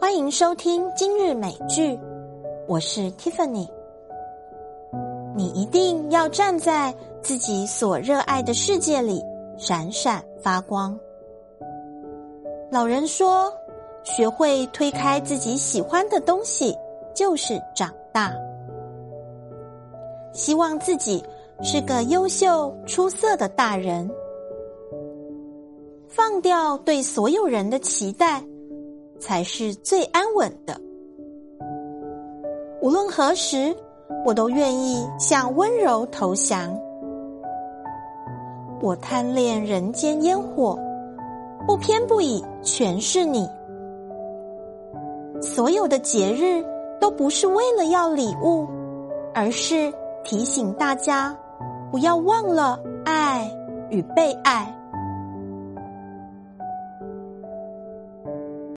欢迎收听今日美剧，我是 Tiffany。你一定要站在自己所热爱的世界里闪闪发光。老人说：“学会推开自己喜欢的东西，就是长大。”希望自己是个优秀出色的大人。放掉对所有人的期待，才是最安稳的。无论何时，我都愿意向温柔投降。我贪恋人间烟火，不偏不倚，全是你。所有的节日都不是为了要礼物，而是提醒大家不要忘了爱与被爱。